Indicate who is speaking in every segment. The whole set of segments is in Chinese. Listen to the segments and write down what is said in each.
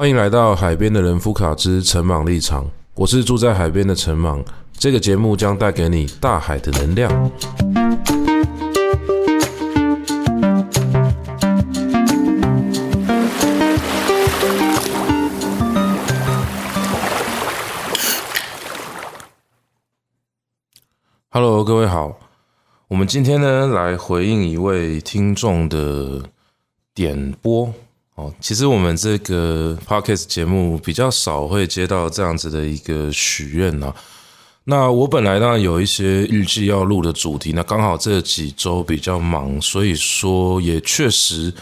Speaker 1: 欢迎来到海边的人夫卡之陈茻立场，我是住在海边的陈茻。这个节目将带给你大海的能量。Hello，各位好，我们今天呢来回应一位听众的点播。哦，其实我们这个 podcast 节目比较少会接到这样子的一个许愿啊。那我本来呢有一些预计要录的主题，那刚好这几周比较忙，所以说也确实，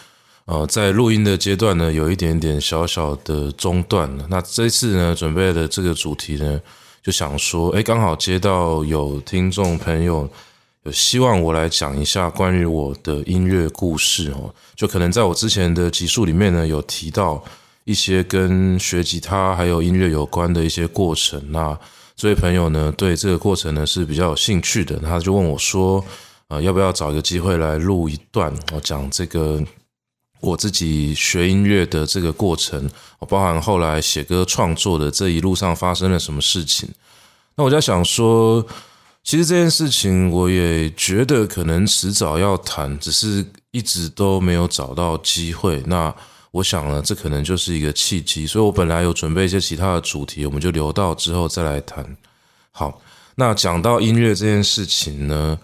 Speaker 1: 呃，在录音的阶段呢有一点点小小的中断了。那这次呢准备的这个主题呢，就想说，诶，刚好接到有听众朋友。希望我来讲一下关于我的音乐故事哦，就可能在我之前的集数里面呢，有提到一些跟学吉他还有音乐有关的一些过程。那这位朋友呢，对这个过程呢是比较有兴趣的，他就问我说，呃，要不要找一个机会来录一段，我讲这个我自己学音乐的这个过程，包含后来写歌创作的这一路上发生了什么事情。那我在想说。其实这件事情我也觉得可能迟早要谈，只是一直都没有找到机会。那我想呢，这可能就是一个契机，所以我本来有准备一些其他的主题，我们就留到之后再来谈。好，那讲到音乐这件事情呢，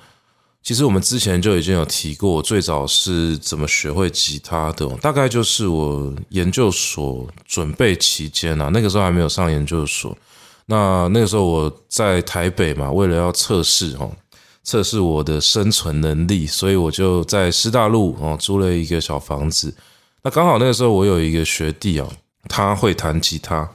Speaker 1: 其实我们之前就已经有提过，最早是怎么学会吉他的，大概就是我研究所准备期间啊，那个时候还没有上研究所。那那个时候我在台北嘛，为了要测试哦，测试我的生存能力，所以我就在师大路哦租了一个小房子。那刚好那个时候我有一个学弟哦，他会弹吉他。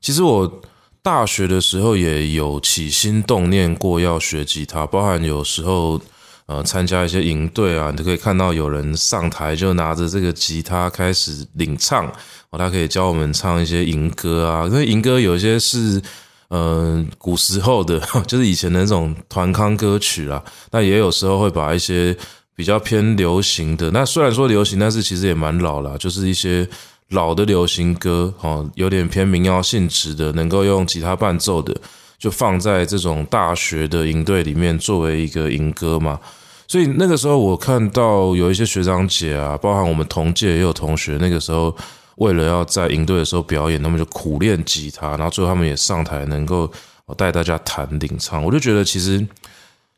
Speaker 1: 其实我大学的时候也有起心动念过要学吉他，包含有时候。呃，参加一些营队啊，你都可以看到有人上台就拿着这个吉他开始领唱，哦，他可以教我们唱一些营歌啊。因为营歌有一些是，呃，古时候的，就是以前的那种团康歌曲啊。那也有时候会把一些比较偏流行的，那虽然说流行，但是其实也蛮老了，就是一些老的流行歌，哦，有点偏民谣性质的，能够用吉他伴奏的。就放在这种大学的营队里面作为一个营歌嘛，所以那个时候我看到有一些学长姐啊，包含我们同届也有同学，那个时候为了要在营队的时候表演，他们就苦练吉他，然后最后他们也上台能够带大家弹领唱，我就觉得其实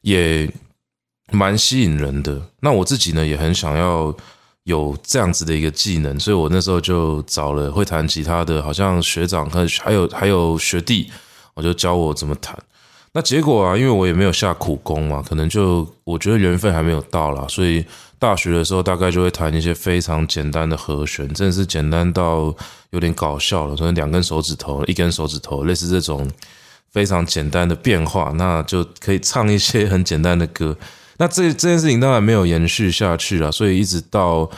Speaker 1: 也蛮吸引人的。那我自己呢也很想要有这样子的一个技能，所以我那时候就找了会弹吉他的，好像学长和还有还有学弟。我就教我怎么弹，那结果啊，因为我也没有下苦功嘛，可能就我觉得缘分还没有到啦，所以大学的时候大概就会弹一些非常简单的和弦，真的是简单到有点搞笑了，可能两根手指头、一根手指头，类似这种非常简单的变化，那就可以唱一些很简单的歌。那这这件事情当然没有延续下去了，所以一直到。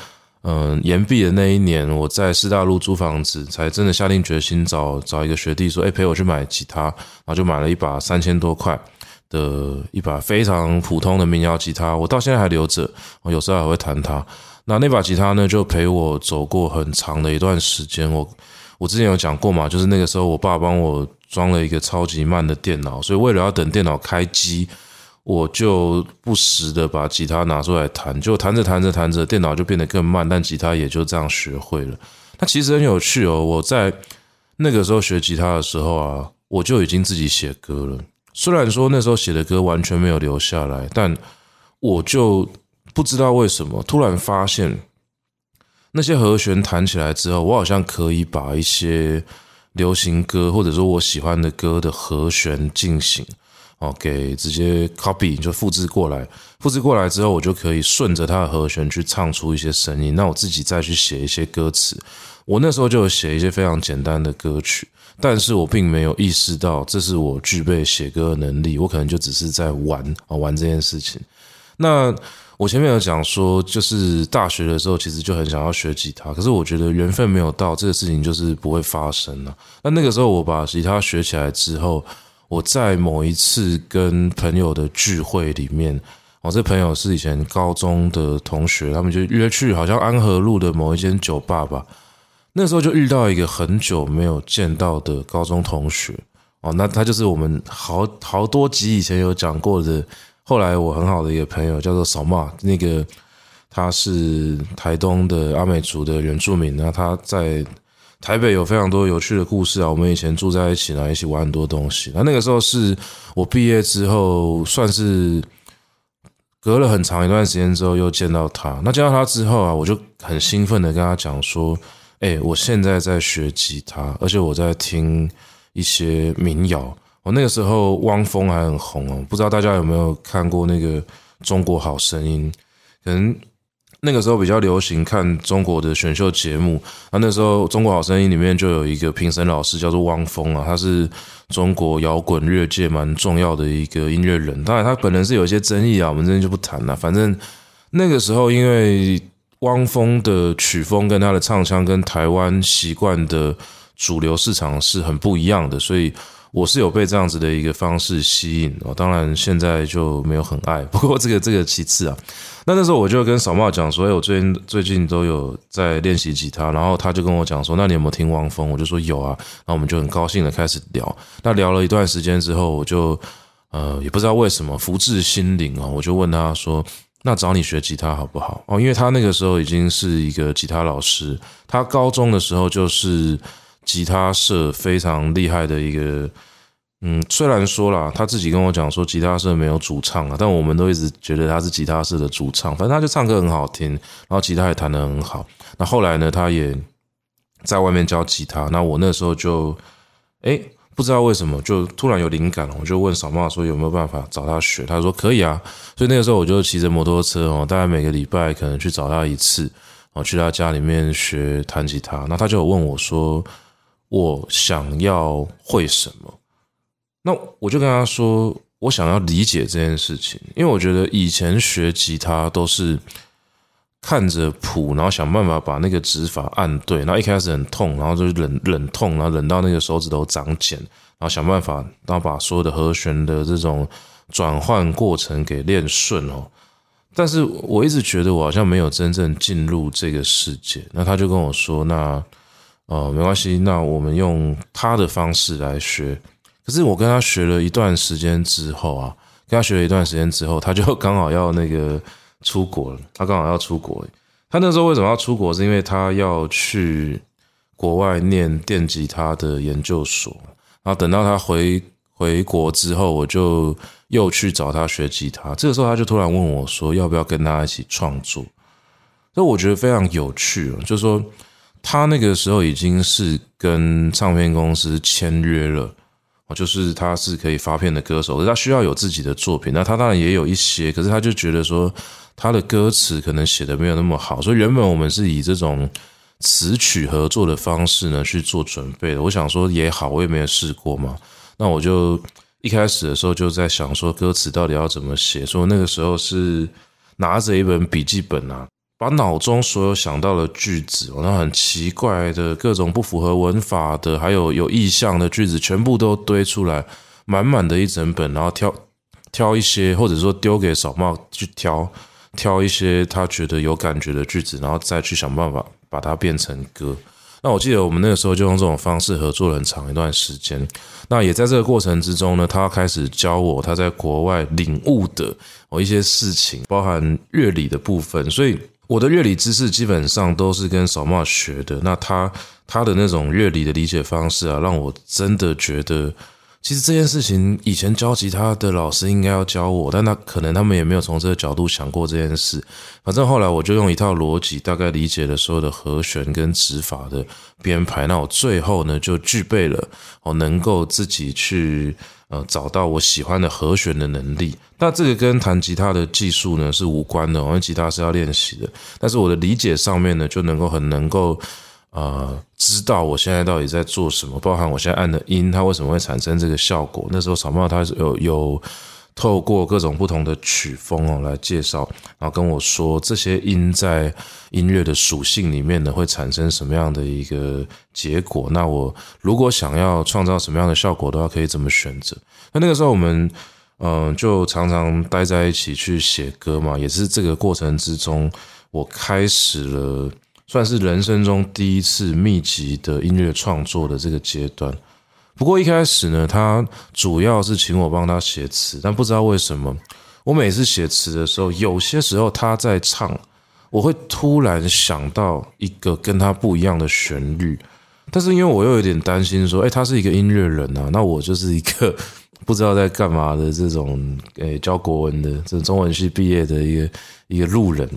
Speaker 1: 嗯，延毕的那一年，我在师大路租房子，才真的下定决心找找一个学弟说，哎，陪我去买吉他，然后就买了一把三千多块的一把非常普通的民谣吉他，我到现在还留着，我有时候还会弹它。那那把吉他呢，就陪我走过很长的一段时间。我我之前有讲过嘛，就是那个时候我爸帮我装了一个超级慢的电脑，所以为了要等电脑开机。我就不时的把吉他拿出来弹，就弹着弹着弹着，电脑就变得更慢，但吉他也就这样学会了。那其实很有趣哦。我在那个时候学吉他的时候啊，我就已经自己写歌了。虽然说那时候写的歌完全没有留下来，但我就不知道为什么，突然发现那些和弦弹起来之后，我好像可以把一些流行歌或者说我喜欢的歌的和弦进行。哦，给直接 copy 就复制过来，复制过来之后，我就可以顺着它的和弦去唱出一些声音。那我自己再去写一些歌词。我那时候就有写一些非常简单的歌曲，但是我并没有意识到这是我具备写歌的能力。我可能就只是在玩啊玩这件事情。那我前面有讲说，就是大学的时候其实就很想要学吉他，可是我觉得缘分没有到，这个事情就是不会发生了。那那个时候我把吉他学起来之后。我在某一次跟朋友的聚会里面，我这朋友是以前高中的同学，他们就约去好像安和路的某一间酒吧吧。那时候就遇到一个很久没有见到的高中同学哦，那他就是我们好好多集以前有讲过的，后来我很好的一个朋友叫做扫骂，那个他是台东的阿美族的原住民，那他在台北有非常多有趣的故事啊，我们以前住在一起呢，一起玩很多东西。那那个时候是我毕业之后，算是。隔了很长一段时间之后，又见到他。那见到他之后啊，我就很兴奋的跟他讲说：“哎，我现在在学吉他，而且我在听一些民谣。我那个时候汪峰还很红哦，不知道大家有没有看过那个《中国好声音》？可能。”那个时候比较流行看中国的选秀节目，那那时候《中国好声音》里面就有一个评审老师叫做汪峰啊，他是中国摇滚乐界蛮重要的一个音乐人。当然，他本人是有一些争议啊，我们这边就不谈了。反正那个时候，因为汪峰的曲风跟他的唱腔跟台湾习惯的主流市场是很不一样的，所以。我是有被这样子的一个方式吸引哦，当然现在就没有很爱，不过这个这个其次啊。那那时候我就跟小茂讲说，哎，我最近最近都有在练习吉他，然后他就跟我讲说，那你有没有听汪峰？我就说有啊，然后我们就很高兴的开始聊。那聊了一段时间之后，我就呃也不知道为什么福至心灵哦，我就问他说，那找你学吉他好不好？哦，因为他那个时候已经是一个吉他老师，他高中的时候就是。吉他社非常厉害的一个，嗯，虽然说啦，他自己跟我讲说吉他社没有主唱啊，但我们都一直觉得他是吉他社的主唱。反正他就唱歌很好听，然后吉他也弹得很好。那后来呢，他也在外面教吉他。那我那时候就，哎，不知道为什么就突然有灵感了，我就问小帽说有没有办法找他学。他说可以啊。所以那个时候我就骑着摩托车哦，大概每个礼拜可能去找他一次，哦，去他家里面学弹吉他。那他就有问我说。我想要会什么？那我就跟他说，我想要理解这件事情，因为我觉得以前学吉他都是看着谱，然后想办法把那个指法按对，然后一开始很痛，然后就忍忍痛，然后忍到那个手指头长茧，然后想办法，然后把所有的和弦的这种转换过程给练顺哦。但是我一直觉得我好像没有真正进入这个世界。那他就跟我说，那。哦，没关系，那我们用他的方式来学。可是我跟他学了一段时间之后啊，跟他学了一段时间之后，他就刚好要那个出国了。他刚好要出国，他那时候为什么要出国？是因为他要去国外念电吉他的研究所。然后等到他回回国之后，我就又去找他学吉他。这个时候他就突然问我说：“要不要跟他一起创作？”所以我觉得非常有趣，就是说。他那个时候已经是跟唱片公司签约了，就是他是可以发片的歌手，他需要有自己的作品。那他当然也有一些，可是他就觉得说他的歌词可能写的没有那么好，所以原本我们是以这种词曲合作的方式呢去做准备的。我想说也好，我也没有试过嘛。那我就一开始的时候就在想说歌词到底要怎么写，所以那个时候是拿着一本笔记本啊。把脑中所有想到的句子，那很奇怪的各种不符合文法的，还有有意象的句子，全部都堆出来，满满的一整本，然后挑挑一些，或者说丢给小帽去挑挑一些他觉得有感觉的句子，然后再去想办法把它变成歌。那我记得我们那个时候就用这种方式合作了很长一段时间。那也在这个过程之中呢，他开始教我他在国外领悟的某一些事情，包含乐理的部分，所以。我的乐理知识基本上都是跟小茂学的，那他他的那种乐理的理解方式啊，让我真的觉得，其实这件事情以前教吉他的老师应该要教我，但他可能他们也没有从这个角度想过这件事。反正后来我就用一套逻辑，大概理解了所有的和弦跟指法的编排，那我最后呢就具备了我能够自己去。呃，找到我喜欢的和弦的能力，那这个跟弹吉他的技术呢是无关的，因为吉他是要练习的。但是我的理解上面呢，就能够很能够呃知道我现在到底在做什么，包含我现在按的音，它为什么会产生这个效果。那时候草帽他有有。透过各种不同的曲风哦来介绍，然后跟我说这些音在音乐的属性里面呢会产生什么样的一个结果？那我如果想要创造什么样的效果的话，可以怎么选择？那那个时候我们嗯就常常待在一起去写歌嘛，也是这个过程之中我开始了算是人生中第一次密集的音乐创作的这个阶段。不过一开始呢，他主要是请我帮他写词，但不知道为什么，我每次写词的时候，有些时候他在唱，我会突然想到一个跟他不一样的旋律。但是因为我又有点担心说，诶，他是一个音乐人啊，那我就是一个 不知道在干嘛的这种，诶，教国文的，这中文系毕业的一个一个路人。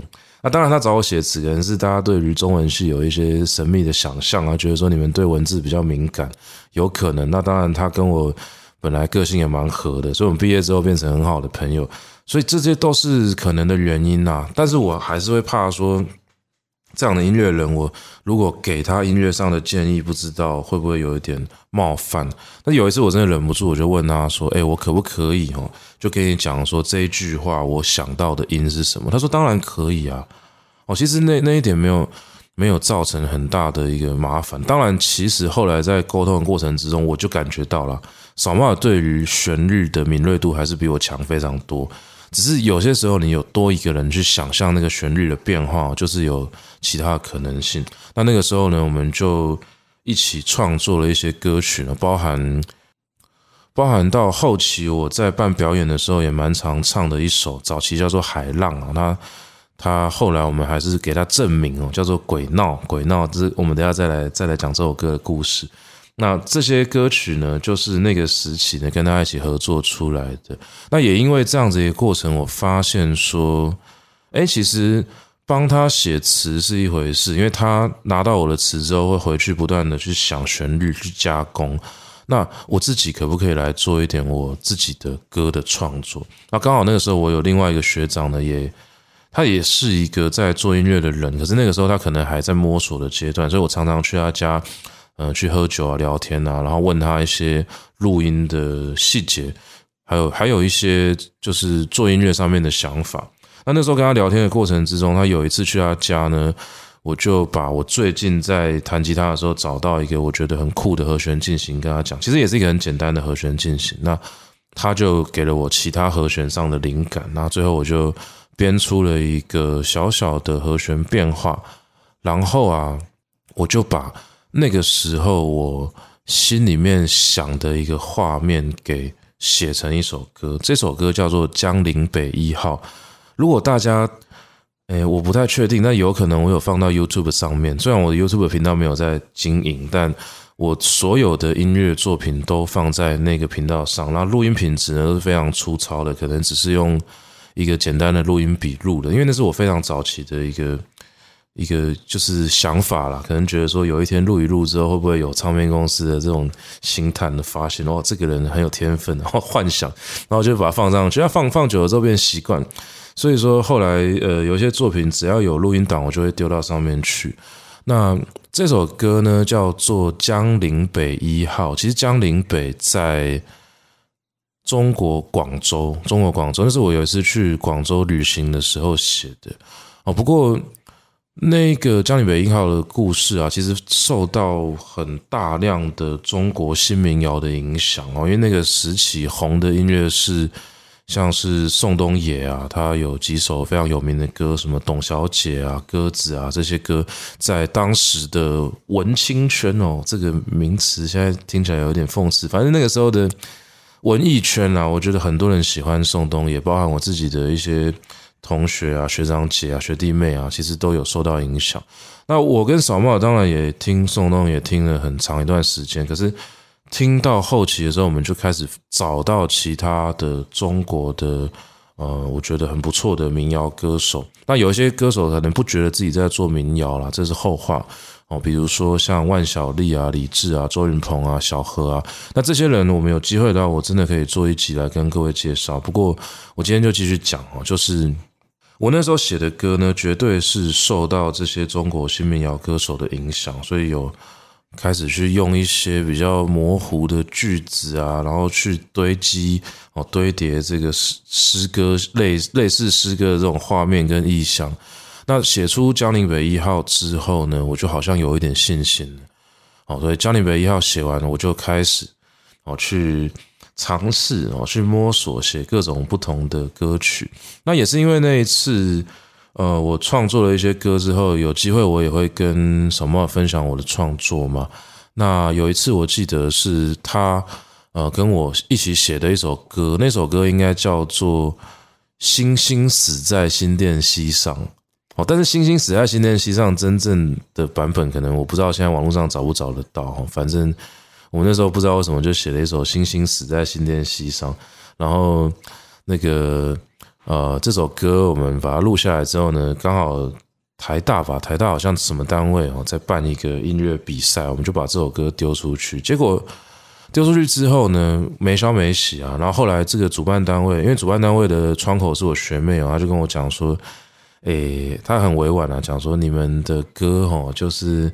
Speaker 1: 那当然，他找我写词，可能是大家对于中文系有一些神秘的想象啊，觉得说你们对文字比较敏感，有可能。那当然，他跟我本来个性也蛮合的，所以我们毕业之后变成很好的朋友，所以这些都是可能的原因呐。但是我还是会怕说。这样的音乐人，我如果给他音乐上的建议，不知道会不会有一点冒犯。那有一次我真的忍不住，我就问他说：“诶，我可不可以哦，就跟你讲说这一句话，我想到的音是什么？”他说：“当然可以啊。”哦，其实那那一点没有没有造成很大的一个麻烦。当然，其实后来在沟通的过程之中，我就感觉到了，小马对于旋律的敏锐度还是比我强非常多。只是有些时候，你有多一个人去想象那个旋律的变化，就是有其他可能性。那那个时候呢，我们就一起创作了一些歌曲呢，包含包含到后期我在办表演的时候也蛮常唱的一首，早期叫做《海浪》啊。他他后来我们还是给他正名哦，叫做《鬼闹鬼闹》。这是我们等下再来再来讲这首歌的故事。那这些歌曲呢，就是那个时期呢，跟他一起合作出来的。那也因为这样子一个过程，我发现说，哎，其实帮他写词是一回事，因为他拿到我的词之后，会回去不断的去想旋律，去加工。那我自己可不可以来做一点我自己的歌的创作？那刚好那个时候，我有另外一个学长呢，也他也是一个在做音乐的人，可是那个时候他可能还在摸索的阶段，所以我常常去他家。呃，去喝酒啊，聊天啊，然后问他一些录音的细节，还有还有一些就是做音乐上面的想法。那那时候跟他聊天的过程之中，他有一次去他家呢，我就把我最近在弹吉他的时候找到一个我觉得很酷的和弦进行跟他讲，其实也是一个很简单的和弦进行。那他就给了我其他和弦上的灵感，那最后我就编出了一个小小的和弦变化，然后啊，我就把。那个时候，我心里面想的一个画面，给写成一首歌。这首歌叫做《江陵北一号》。如果大家，诶，我不太确定，但有可能我有放到 YouTube 上面。虽然我的 YouTube 频道没有在经营，但我所有的音乐作品都放在那个频道上。那录音品质呢，都是非常粗糙的，可能只是用一个简单的录音笔录的，因为那是我非常早期的一个。一个就是想法啦，可能觉得说有一天录一录之后，会不会有唱片公司的这种星探的发现？哦，这个人很有天分，然后幻想，然后就把它放上去。要放放久了之后变习惯，所以说后来呃，有些作品只要有录音档，我就会丢到上面去。那这首歌呢，叫做《江陵北一号》。其实江陵北在中国广州，中国广州，那是我有一次去广州旅行的时候写的哦。不过。那个江里北一号的故事啊，其实受到很大量的中国新民谣的影响哦，因为那个时期红的音乐是像是宋冬野啊，他有几首非常有名的歌，什么董小姐啊、鸽子啊这些歌，在当时的文青圈哦，这个名词现在听起来有点讽刺，反正那个时候的文艺圈啊，我觉得很多人喜欢宋冬野，包含我自己的一些。同学啊，学长姐啊，学弟妹啊，其实都有受到影响。那我跟小茂当然也听宋冬野，也听了很长一段时间。可是听到后期的时候，我们就开始找到其他的中国的，呃，我觉得很不错的民谣歌手。那有一些歌手可能不觉得自己在做民谣啦，这是后话哦。比如说像万晓利啊、李志啊、周云蓬啊、小何啊，那这些人我们有机会的话，我真的可以做一集来跟各位介绍。不过我今天就继续讲哦，就是。我那时候写的歌呢，绝对是受到这些中国新民谣歌手的影响，所以有开始去用一些比较模糊的句子啊，然后去堆积哦，堆叠这个诗诗歌类类似诗歌的这种画面跟意象。那写出《江陵北一号》之后呢，我就好像有一点信心了。哦，所以《江陵北一号》写完了，我就开始哦去。尝试哦，去摸索写各种不同的歌曲。那也是因为那一次，呃，我创作了一些歌之后，有机会我也会跟小帽分享我的创作嘛。那有一次我记得是他呃跟我一起写的一首歌，那首歌应该叫做《星星死在新店溪上》哦。但是《星星死在新店溪上》真正的版本可能我不知道现在网络上找不找得到。反正我那时候不知道为什么就写了一首《星星死在新店溪上》，然后那个。呃，这首歌我们把它录下来之后呢，刚好台大吧，台大好像什么单位哦，在办一个音乐比赛，我们就把这首歌丢出去。结果丢出去之后呢，没消没息啊。然后后来这个主办单位，因为主办单位的窗口是我学妹哦，她就跟我讲说，诶，她很委婉啊，讲说你们的歌哦，就是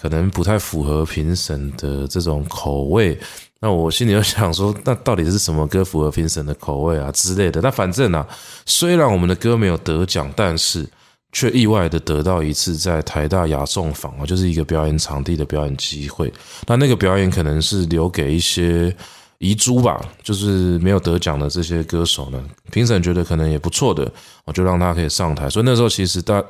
Speaker 1: 可能不太符合评审的这种口味。那我心里就想说，那到底是什么歌符合评审的口味啊之类的？那反正啊，虽然我们的歌没有得奖，但是却意外的得到一次在台大雅颂坊啊，就是一个表演场地的表演机会。那那个表演可能是留给一些遗珠吧，就是没有得奖的这些歌手呢，评审觉得可能也不错的，我就让他可以上台。所以那时候其实大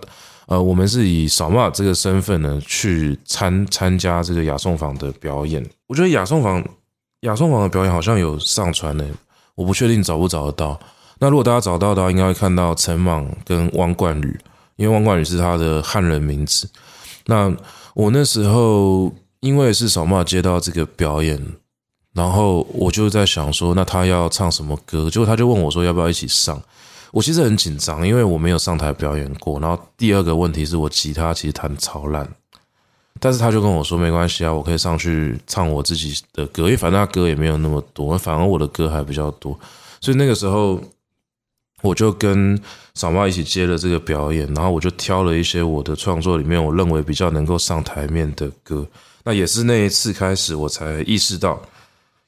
Speaker 1: 呃，我们是以扫码这个身份呢去参参加这个雅颂坊的表演。我觉得雅颂坊。雅颂坊的表演好像有上传呢，我不确定找不找得到。那如果大家找到的话，应该会看到陈莽跟汪冠宇，因为汪冠宇是他的汉人名字。那我那时候因为是扫码接到这个表演，然后我就在想说，那他要唱什么歌？结果他就问我说，要不要一起上？我其实很紧张，因为我没有上台表演过。然后第二个问题是我吉他其实弹超烂。但是他就跟我说没关系啊，我可以上去唱我自己的歌，因为反正他歌也没有那么多，反而我的歌还比较多，所以那个时候我就跟扫码一起接了这个表演，然后我就挑了一些我的创作里面我认为比较能够上台面的歌。那也是那一次开始，我才意识到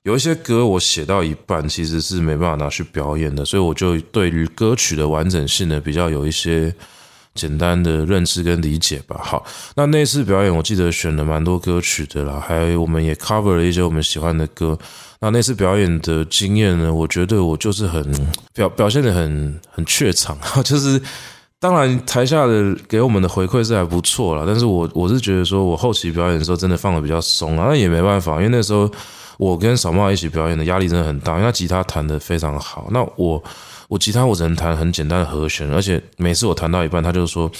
Speaker 1: 有一些歌我写到一半其实是没办法拿去表演的，所以我就对于歌曲的完整性呢比较有一些。简单的认知跟理解吧。好，那那次表演，我记得选了蛮多歌曲的啦，还有我们也 cover 了一些我们喜欢的歌。那那次表演的经验呢，我觉得我就是很表表现得很很怯场，就是当然台下的给我们的回馈是还不错啦，但是我我是觉得说我后期表演的时候真的放得比较松啊，那也没办法，因为那时候我跟扫码一起表演的压力真的很大，因为他吉他弹得非常好，那我。我吉他我只能弹很简单的和弦，而且每次我弹到一半，他就说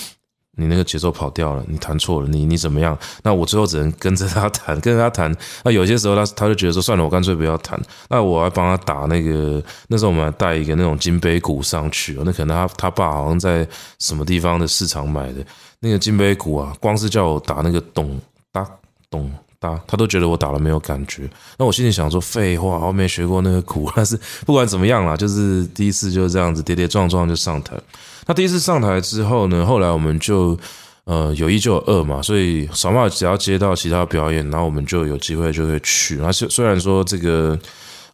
Speaker 1: 你那个节奏跑掉了，你弹错了，你你怎么样？那我最后只能跟着他弹，跟着他弹。那有些时候他他就觉得说算了，我干脆不要弹。那我还帮他打那个，那时候我们还带一个那种金杯鼓上去，那可能他他爸好像在什么地方的市场买的那个金杯鼓啊，光是叫我打那个咚哒咚。他他都觉得我打了没有感觉，那我心里想说废话，我没学过那个鼓，但是 不管怎么样啦，就是第一次就这样子跌跌撞撞就上台。那第一次上台之后呢，后来我们就呃有一就有二嘛，所以扫码只要接到其他表演，然后我们就有机会就会去。那虽虽然说这个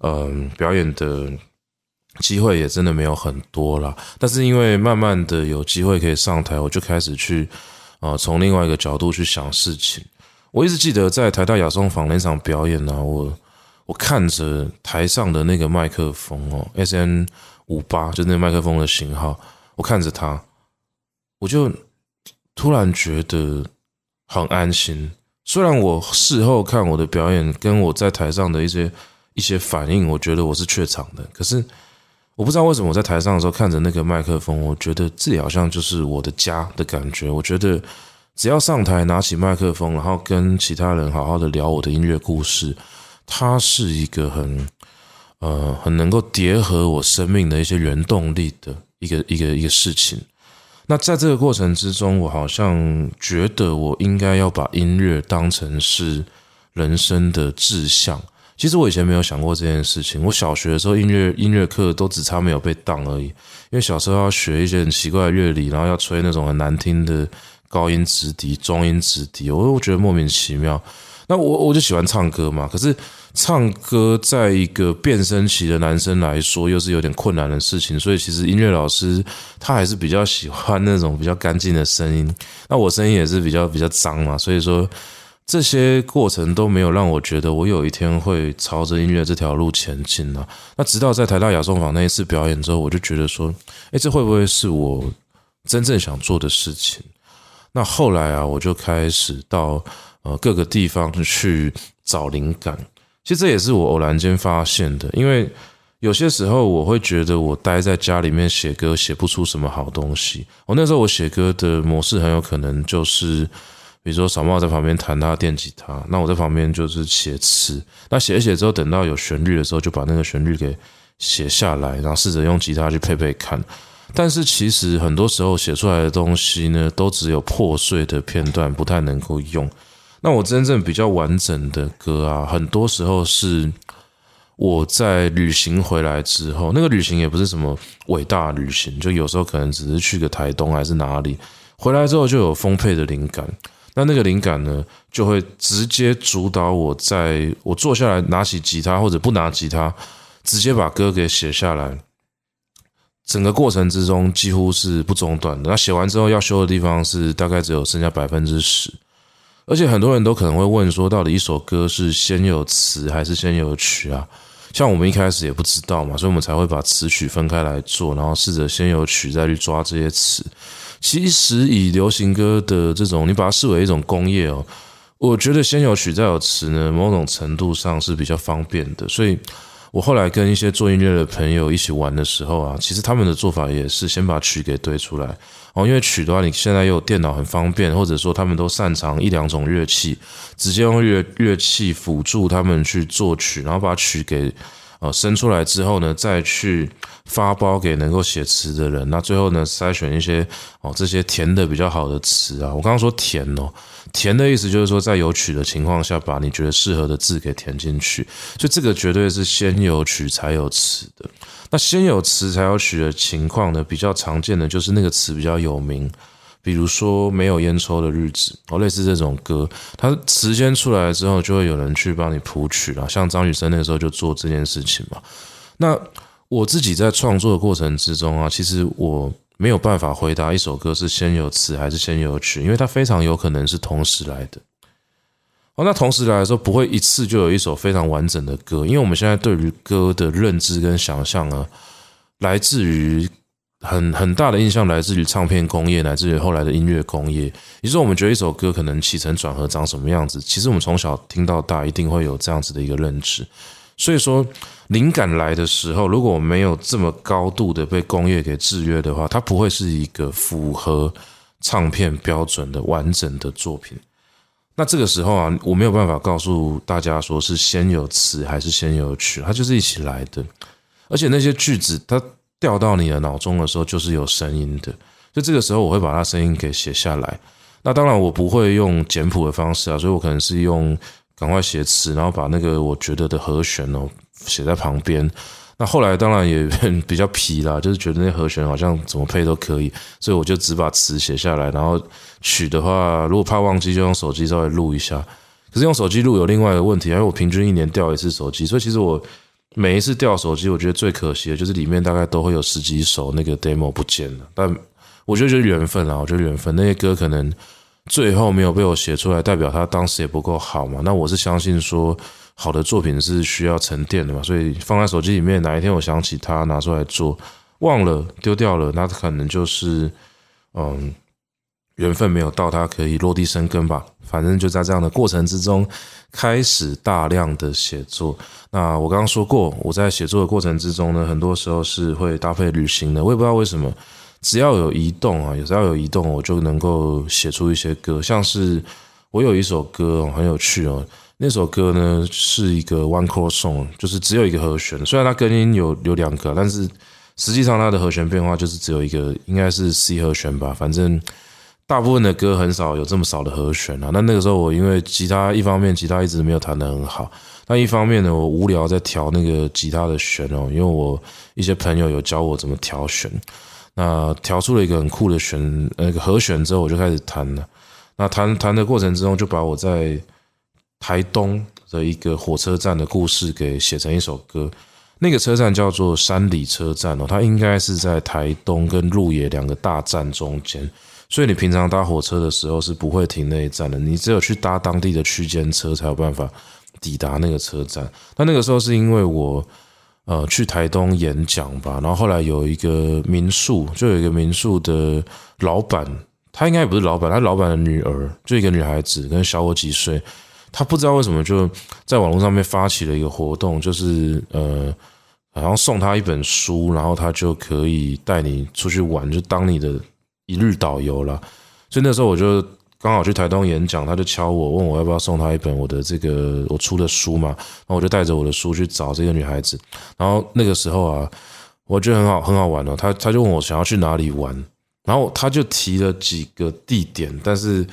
Speaker 1: 呃表演的机会也真的没有很多啦，但是因为慢慢的有机会可以上台，我就开始去呃从另外一个角度去想事情。我一直记得在台大雅松坊那场表演呢、我我看着台上的那个麦克风哦，SN 五八，就是那个麦克风的型号，我看着它，我就突然觉得很安心。虽然我事后看我的表演，跟我在台上的一些一些反应，我觉得我是怯场的，可是我不知道为什么我在台上的时候看着那个麦克风，我觉得这里好像就是我的家的感觉。我觉得。只要上台拿起麦克风，然后跟其他人好好的聊我的音乐故事，它是一个很呃很能够叠合我生命的一些原动力的一个一个一个事情。那在这个过程之中，我好像觉得我应该要把音乐当成是人生的志向。其实我以前没有想过这件事情。我小学的时候音乐音乐课都只差没有被当而已，因为小时候要学一些很奇怪的乐理，然后要吹那种很难听的。高音直笛、中音直笛，我我觉得莫名其妙。那我我就喜欢唱歌嘛，可是唱歌在一个变声期的男生来说，又是有点困难的事情。所以其实音乐老师他还是比较喜欢那种比较干净的声音。那我声音也是比较比较脏嘛，所以说这些过程都没有让我觉得我有一天会朝着音乐这条路前进啊。那直到在台大雅颂坊那一次表演之后，我就觉得说，诶，这会不会是我？真正想做的事情。那后来啊，我就开始到呃各个地方去找灵感。其实这也是我偶然间发现的，因为有些时候我会觉得我待在家里面写歌写不出什么好东西。我那时候我写歌的模式很有可能就是，比如说小茂在旁边弹他电吉他，那我在旁边就是写词。那写一写之后，等到有旋律的时候，就把那个旋律给写下来，然后试着用吉他去配配看。但是其实很多时候写出来的东西呢，都只有破碎的片段，不太能够用。那我真正比较完整的歌啊，很多时候是我在旅行回来之后，那个旅行也不是什么伟大旅行，就有时候可能只是去个台东还是哪里，回来之后就有丰沛的灵感。那那个灵感呢，就会直接主导我在我坐下来拿起吉他或者不拿吉他，直接把歌给写下来。整个过程之中几乎是不中断的。那写完之后要修的地方是大概只有剩下百分之十，而且很多人都可能会问说，到底一首歌是先有词还是先有曲啊？像我们一开始也不知道嘛，所以我们才会把词曲分开来做，然后试着先有曲再去抓这些词。其实以流行歌的这种，你把它视为一种工业哦，我觉得先有曲再有词呢，某种程度上是比较方便的，所以。我后来跟一些做音乐的朋友一起玩的时候啊，其实他们的做法也是先把曲给堆出来哦，因为曲的话，你现在又有电脑很方便，或者说他们都擅长一两种乐器，直接用乐乐器辅助他们去作曲，然后把曲给呃生出来之后呢，再去发包给能够写词的人，那最后呢，筛选一些哦这些填的比较好的词啊，我刚刚说填哦。填的意思就是说，在有曲的情况下，把你觉得适合的字给填进去。所以这个绝对是先有曲才有词的。那先有词才有曲的情况呢，比较常见的就是那个词比较有名，比如说没有烟抽的日子哦，类似这种歌，它词先出来之后，就会有人去帮你谱曲了。像张雨生那时候就做这件事情嘛。那我自己在创作的过程之中啊，其实我。没有办法回答一首歌是先有词还是先有曲，因为它非常有可能是同时来的。哦，那同时来的时候不会一次就有一首非常完整的歌，因为我们现在对于歌的认知跟想象啊，来自于很很大的印象来自于唱片工业，来自于后来的音乐工业。也就是，我们觉得一首歌可能起承转合长什么样子，其实我们从小听到大一定会有这样子的一个认知。所以说，灵感来的时候，如果我没有这么高度的被工业给制约的话，它不会是一个符合唱片标准的完整的作品。那这个时候啊，我没有办法告诉大家说是先有词还是先有曲，它就是一起来的。而且那些句子它掉到你的脑中的时候，就是有声音的。就这个时候，我会把它声音给写下来。那当然，我不会用简谱的方式啊，所以我可能是用。赶快写词，然后把那个我觉得的和弦哦写在旁边。那后来当然也比较皮啦，就是觉得那和弦好像怎么配都可以，所以我就只把词写下来。然后曲的话，如果怕忘记，就用手机稍微录一下。可是用手机录有另外一个问题，因为我平均一年掉一次手机，所以其实我每一次掉手机，我觉得最可惜的就是里面大概都会有十几首那个 demo 不见了。但我觉得就是缘分啦，我觉得缘分，那些歌可能。最后没有被我写出来，代表他当时也不够好嘛？那我是相信说，好的作品是需要沉淀的嘛，所以放在手机里面，哪一天我想起它拿出来做，忘了丢掉了，那可能就是嗯缘分没有到，它可以落地生根吧。反正就在这样的过程之中，开始大量的写作。那我刚刚说过，我在写作的过程之中呢，很多时候是会搭配旅行的，我也不知道为什么。只要有移动啊，有时候有移动，我就能够写出一些歌。像是我有一首歌很有趣哦，那首歌呢是一个 one chord song，就是只有一个和弦。虽然它根音有有两个，但是实际上它的和弦变化就是只有一个，应该是 C 和弦吧。反正大部分的歌很少有这么少的和弦啊。那那个时候我因为吉他一方面吉他一直没有弹得很好，但一方面呢我无聊在调那个吉他的弦哦，因为我一些朋友有教我怎么调弦。那调出了一个很酷的弦，那个和弦之后，我就开始弹了。那弹弹的过程之中，就把我在台东的一个火车站的故事给写成一首歌。那个车站叫做山里车站哦，它应该是在台东跟鹿野两个大站中间，所以你平常搭火车的时候是不会停那一站的，你只有去搭当地的区间车才有办法抵达那个车站。那那个时候是因为我。呃去台东演讲吧。然后后来有一个民宿，就有一个民宿的老板，他应该也不是老板，他老板的女儿，就一个女孩子，跟小我几岁。他不知道为什么就在网络上面发起了一个活动，就是呃，好像送他一本书，然后他就可以带你出去玩，就当你的一日导游了。所以那时候我就。刚好去台东演讲，他就敲我，问我要不要送他一本我的这个我出的书嘛。然后我就带着我的书去找这个女孩子。然后那个时候啊，我觉得很好，很好玩哦。他他就问我想要去哪里玩，然后他就提了几个地点，但是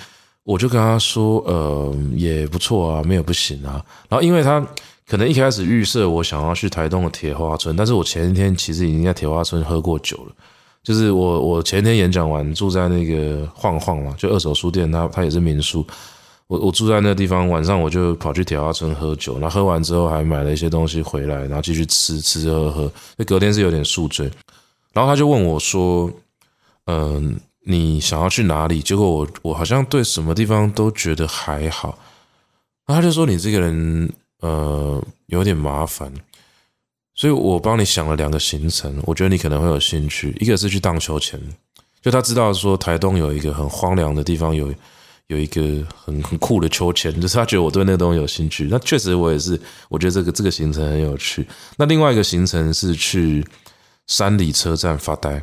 Speaker 1: 我就跟他说，呃，也不错啊，没有不行啊。然后因为他可能一开始预设我想要去台东的铁花村，但是我前一天其实已经在铁花村喝过酒了。就是我，我前天演讲完，住在那个晃晃嘛，就二手书店，它它也是民宿。我我住在那个地方，晚上我就跑去铁花村喝酒，然后喝完之后还买了一些东西回来，然后继续吃吃喝喝。那隔天是有点宿醉，然后他就问我说：“嗯，你想要去哪里？”结果我我好像对什么地方都觉得还好，然后他就说：“你这个人，呃，有点麻烦。”所以我帮你想了两个行程，我觉得你可能会有兴趣。一个是去荡秋千，就他知道说台东有一个很荒凉的地方，有有一个很很酷的秋千，就是他觉得我对那东西有兴趣。那确实我也是，我觉得这个这个行程很有趣。那另外一个行程是去山里车站发呆，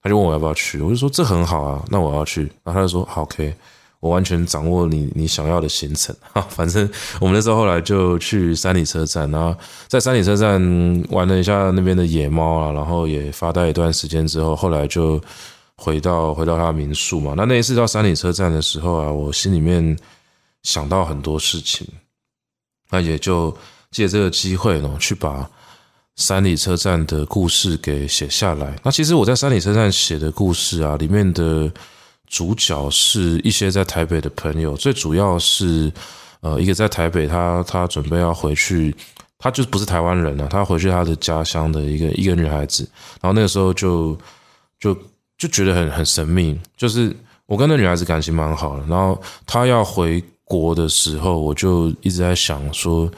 Speaker 1: 他就问我要不要去，我就说这很好啊，那我要去。然后他就说好，OK。我完全掌握你你想要的行程哈，反正我们那时候后来就去三里车站，然后在三里车站玩了一下那边的野猫啊，然后也发呆一段时间之后，后来就回到回到他民宿嘛。那那一次到三里车站的时候啊，我心里面想到很多事情，那也就借这个机会呢，去把三里车站的故事给写下来。那其实我在三里车站写的故事啊，里面的。主角是一些在台北的朋友，最主要是，呃，一个在台北他，他准备要回去，他就不是台湾人了，他回去他的家乡的一个一个女孩子，然后那个时候就就就觉得很很神秘，就是我跟那女孩子感情蛮好的，然后她要回国的时候，我就一直在想说。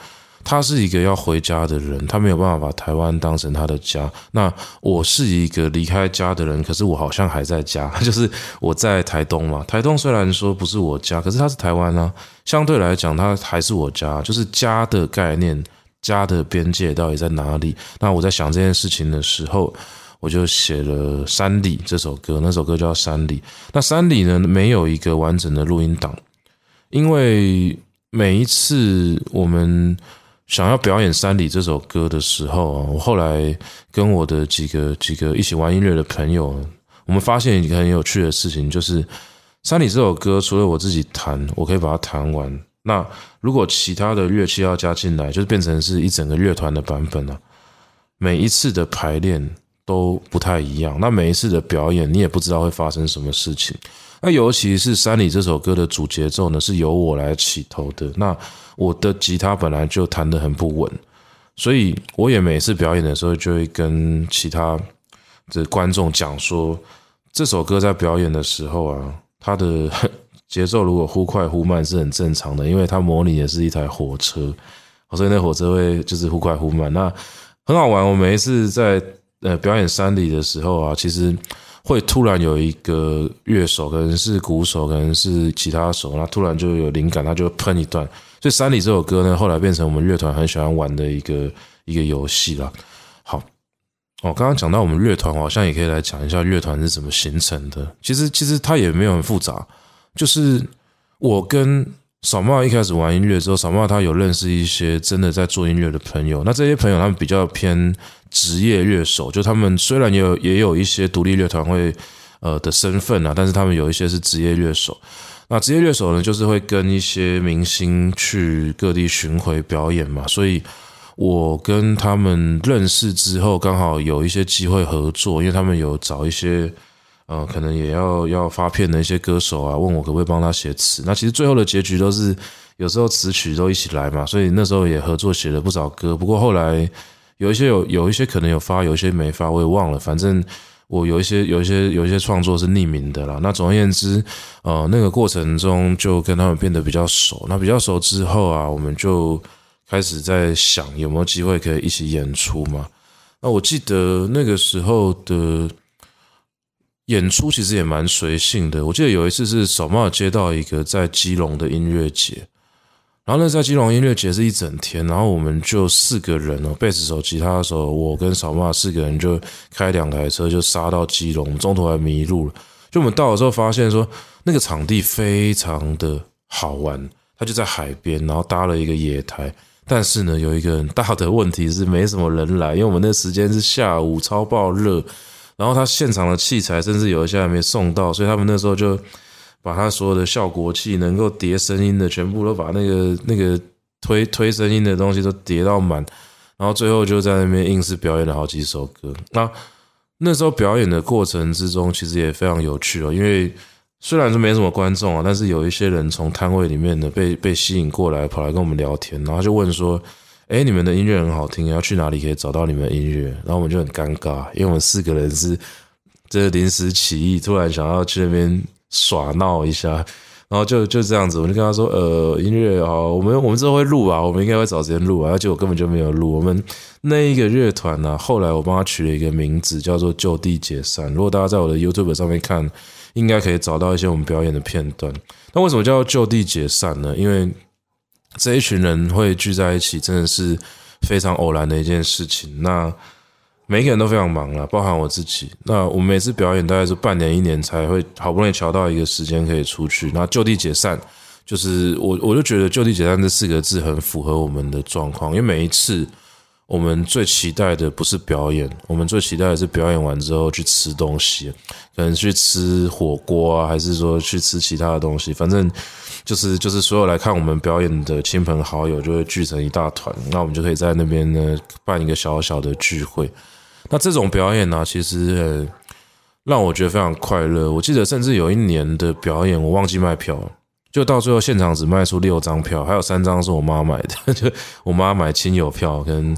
Speaker 1: 他是一个要回家的人，他没有办法把台湾当成他的家。那我是一个离开家的人，可是我好像还在家，就是我在台东嘛。台东虽然说不是我家，可是它是台湾啊，相对来讲，它还是我家。就是家的概念，家的边界到底在哪里？那我在想这件事情的时候，我就写了《山里》这首歌。那首歌叫《山里》。那《山里》呢，没有一个完整的录音档，因为每一次我们。想要表演《山里》这首歌的时候啊，我后来跟我的几个几个一起玩音乐的朋友，我们发现一个很有趣的事情，就是《山里》这首歌除了我自己弹，我可以把它弹完。那如果其他的乐器要加进来，就是变成是一整个乐团的版本了。每一次的排练都不太一样，那每一次的表演你也不知道会发生什么事情。那尤其是《山里》这首歌的主节奏呢，是由我来起头的。那我的吉他本来就弹得很不稳，所以我也每次表演的时候就会跟其他的观众讲说，这首歌在表演的时候啊，它的 节奏如果忽快忽慢是很正常的，因为它模拟的是一台火车，所以那火车会就是忽快忽慢。那很好玩，我每一次在呃表演山里的时候啊，其实会突然有一个乐手，可能是鼓手，可能是吉他手，那突然就有灵感，他就喷一段。所以《山里》这首歌呢，后来变成我们乐团很喜欢玩的一个一个游戏了。好，哦，刚刚讲到我们乐团，好像也可以来讲一下乐团是怎么形成的。其实，其实它也没有很复杂，就是我跟小茂一开始玩音乐之后，小茂他有认识一些真的在做音乐的朋友。那这些朋友他们比较偏职业乐手，就他们虽然也有也有一些独立乐团会呃的身份啊，但是他们有一些是职业乐手。那职业乐手呢，就是会跟一些明星去各地巡回表演嘛，所以我跟他们认识之后，刚好有一些机会合作，因为他们有找一些呃，可能也要要发片的一些歌手啊，问我可不可以帮他写词。那其实最后的结局都是有时候词曲都一起来嘛，所以那时候也合作写了不少歌。不过后来有一些有有一些可能有发，有一些没发，我也忘了，反正。我有一些有一些有一些创作是匿名的啦。那总而言之，呃，那个过程中就跟他们变得比较熟。那比较熟之后啊，我们就开始在想有没有机会可以一起演出嘛。那我记得那个时候的演出其实也蛮随性的。我记得有一次是小帽接到一个在基隆的音乐节，然后那在基隆音乐节是一整天，然后我们就四个人哦，贝斯手、吉他手，我跟小帽四个人就开两台车就杀到基隆，中途还迷路了。就我们到的时候发现说，那个场地非常的好玩，它就在海边，然后搭了一个野台。但是呢，有一个很大的问题是没什么人来，因为我们那时间是下午，超爆热。然后他现场的器材甚至有一些还没送到，所以他们那时候就把他所有的效果器能够叠声音的全部都把那个那个推推声音的东西都叠到满，然后最后就在那边硬是表演了好几首歌。那那时候表演的过程之中，其实也非常有趣哦，因为。虽然说没什么观众啊，但是有一些人从摊位里面的被被吸引过来，跑来跟我们聊天，然后就问说：“哎，你们的音乐很好听，要去哪里可以找到你们的音乐？”然后我们就很尴尬，因为我们四个人是这临时起意，突然想要去那边耍闹一下，然后就就这样子，我就跟他说：“呃，音乐好，我们我们之后会录啊，我们应该会找时间录啊。”而且我根本就没有录。我们那一个乐团呢，后来我帮他取了一个名字，叫做“就地解散”。如果大家在我的 YouTube 上面看。应该可以找到一些我们表演的片段。那为什么叫就地解散呢？因为这一群人会聚在一起，真的是非常偶然的一件事情。那每个人都非常忙了，包含我自己。那我们每次表演大概是半年、一年才会好不容易乔到一个时间可以出去。那就地解散，就是我我就觉得就地解散这四个字很符合我们的状况，因为每一次。我们最期待的不是表演，我们最期待的是表演完之后去吃东西，可能去吃火锅啊，还是说去吃其他的东西，反正就是就是所有来看我们表演的亲朋好友就会聚成一大团，那我们就可以在那边呢办一个小小的聚会。那这种表演呢，其实呃让我觉得非常快乐。我记得甚至有一年的表演，我忘记卖票。就到最后现场只卖出六张票，还有三张是我妈买的，就我妈买亲友票，跟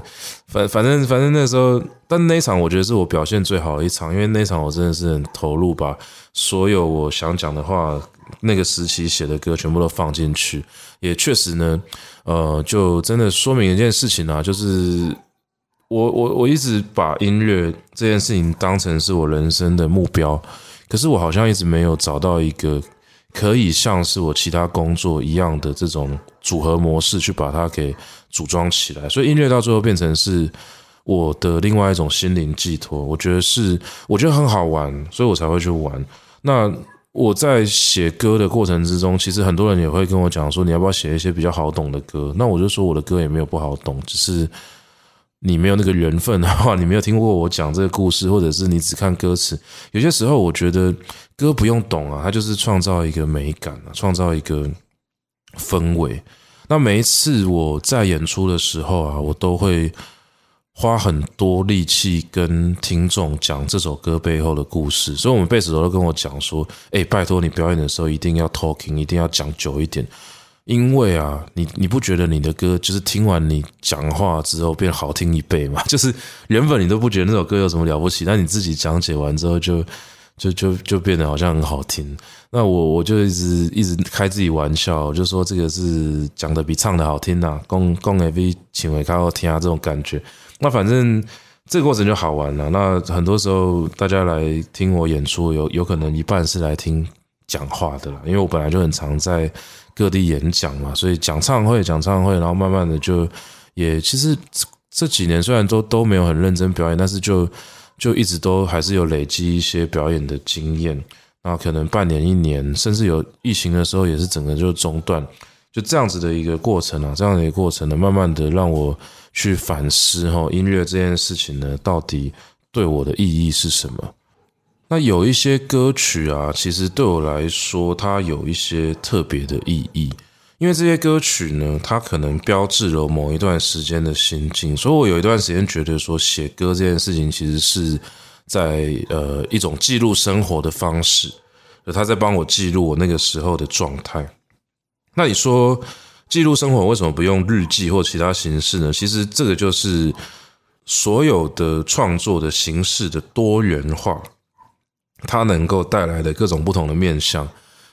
Speaker 1: 反 反正反正那时候，但那场我觉得是我表现最好的一场，因为那场我真的是很投入，把所有我想讲的话，那个时期写的歌全部都放进去，也确实呢，呃，就真的说明一件事情啊，就是我我我一直把音乐这件事情当成是我人生的目标，可是我好像一直没有找到一个。可以像是我其他工作一样的这种组合模式去把它给组装起来，所以音乐到最后变成是我的另外一种心灵寄托。我觉得是，我觉得很好玩，所以我才会去玩。那我在写歌的过程之中，其实很多人也会跟我讲说，你要不要写一些比较好懂的歌？那我就说我的歌也没有不好懂，只是。你没有那个缘分的话，你没有听过我讲这个故事，或者是你只看歌词，有些时候我觉得歌不用懂啊，它就是创造一个美感啊，创造一个氛围。那每一次我在演出的时候啊，我都会花很多力气跟听众讲这首歌背后的故事。所以，我们贝斯手都跟我讲说：“哎，拜托你表演的时候一定要 talking，一定要讲久一点。”因为啊，你你不觉得你的歌就是听完你讲话之后变好听一倍吗？就是原本你都不觉得那首歌有什么了不起，但你自己讲解完之后就，就就就就变得好像很好听。那我我就一直一直开自己玩笑，就说这个是讲的比唱的好听呐，公公 AV 请回开后听啊这种感觉。那反正这个过程就好玩了。那很多时候大家来听我演出，有有可能一半是来听讲话的啦，因为我本来就很常在。各地演讲嘛，所以讲唱会，讲唱会，然后慢慢的就也其实这几年虽然都都没有很认真表演，但是就就一直都还是有累积一些表演的经验。那可能半年、一年，甚至有疫情的时候，也是整个就中断，就这样子的一个过程啊，这样的一个过程呢，慢慢的让我去反思哈，音乐这件事情呢，到底对我的意义是什么？那有一些歌曲啊，其实对我来说，它有一些特别的意义，因为这些歌曲呢，它可能标志了某一段时间的心境。所以我有一段时间觉得说，写歌这件事情其实是在呃一种记录生活的方式，他在帮我记录我那个时候的状态。那你说记录生活为什么不用日记或其他形式呢？其实这个就是所有的创作的形式的多元化。它能够带来的各种不同的面向，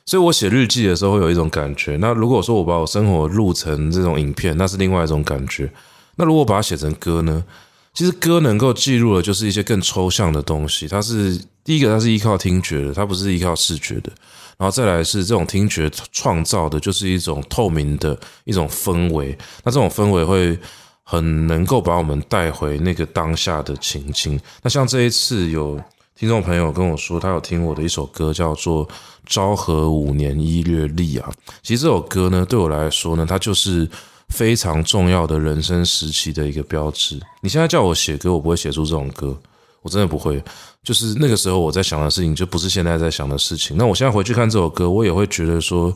Speaker 1: 所以我写日记的时候会有一种感觉。那如果说我把我生活录成这种影片，那是另外一种感觉。那如果把它写成歌呢？其实歌能够记录的，就是一些更抽象的东西。它是第一个，它是依靠听觉的，它不是依靠视觉的。然后再来是这种听觉创造的，就是一种透明的一种氛围。那这种氛围会很能够把我们带回那个当下的情境。那像这一次有听众朋友跟我说，他有听我的一首歌，叫做《昭和五年一月历》啊。其实这首歌呢，对我来说呢，它就是非常重要的人生时期的一个标志。你现在叫我写歌，我不会写出这种歌，我真的不会。就是那个时候我在想的事情，就不是现在在想的事情。那我现在回去看这首歌，我也会觉得说，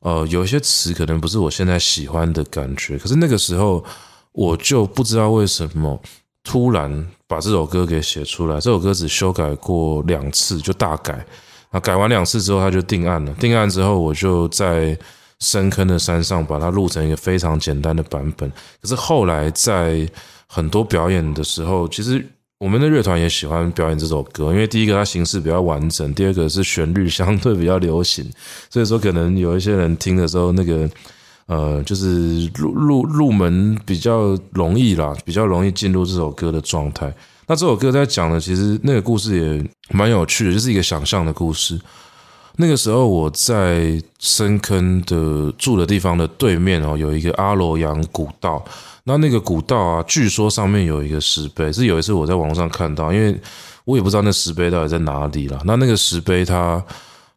Speaker 1: 呃，有一些词可能不是我现在喜欢的感觉。可是那个时候，我就不知道为什么。突然把这首歌给写出来，这首歌只修改过两次，就大改。那改完两次之后，他就定案了。定案之后，我就在深坑的山上把它录成一个非常简单的版本。可是后来在很多表演的时候，其实我们的乐团也喜欢表演这首歌，因为第一个它形式比较完整，第二个是旋律相对比较流行，所以说可能有一些人听的时候那个。呃，就是入入入门比较容易啦，比较容易进入这首歌的状态。那这首歌在讲的，其实那个故事也蛮有趣的，就是一个想象的故事。那个时候我在深坑的住的地方的对面哦，有一个阿罗阳古道。那那个古道啊，据说上面有一个石碑，是有一次我在网上看到，因为我也不知道那石碑到底在哪里了。那那个石碑它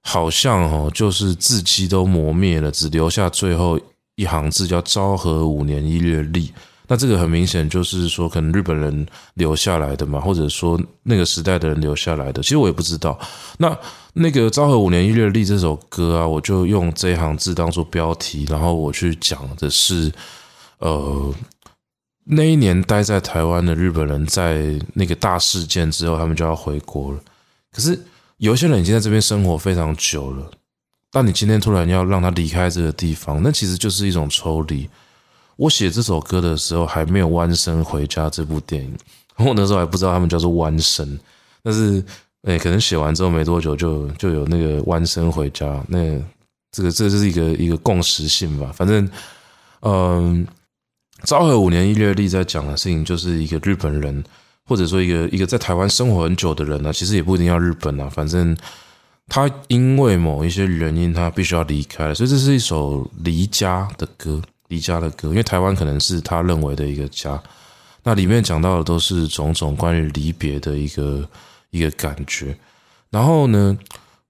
Speaker 1: 好像哦，就是字迹都磨灭了，只留下最后。一行字叫“昭和五年一月历”，那这个很明显就是说，可能日本人留下来的嘛，或者说那个时代的人留下来的。其实我也不知道。那那个“昭和五年一月历”这首歌啊，我就用这一行字当做标题，然后我去讲的是，呃，那一年待在台湾的日本人在那个大事件之后，他们就要回国了。可是有一些人已经在这边生活非常久了。当你今天突然要让他离开这个地方，那其实就是一种抽离。我写这首歌的时候还没有《弯身回家》这部电影，我那时候还不知道他们叫做弯身。但是，哎，可能写完之后没多久就就有那个《弯身回家》。那这个这就是一个一个共识性吧。反正，嗯，昭和五年一月历在讲的事情，就是一个日本人，或者说一个一个在台湾生活很久的人呢，其实也不一定要日本啊，反正。他因为某一些原因，他必须要离开了，所以这是一首离家的歌，离家的歌。因为台湾可能是他认为的一个家，那里面讲到的都是种种关于离别的一个一个感觉。然后呢，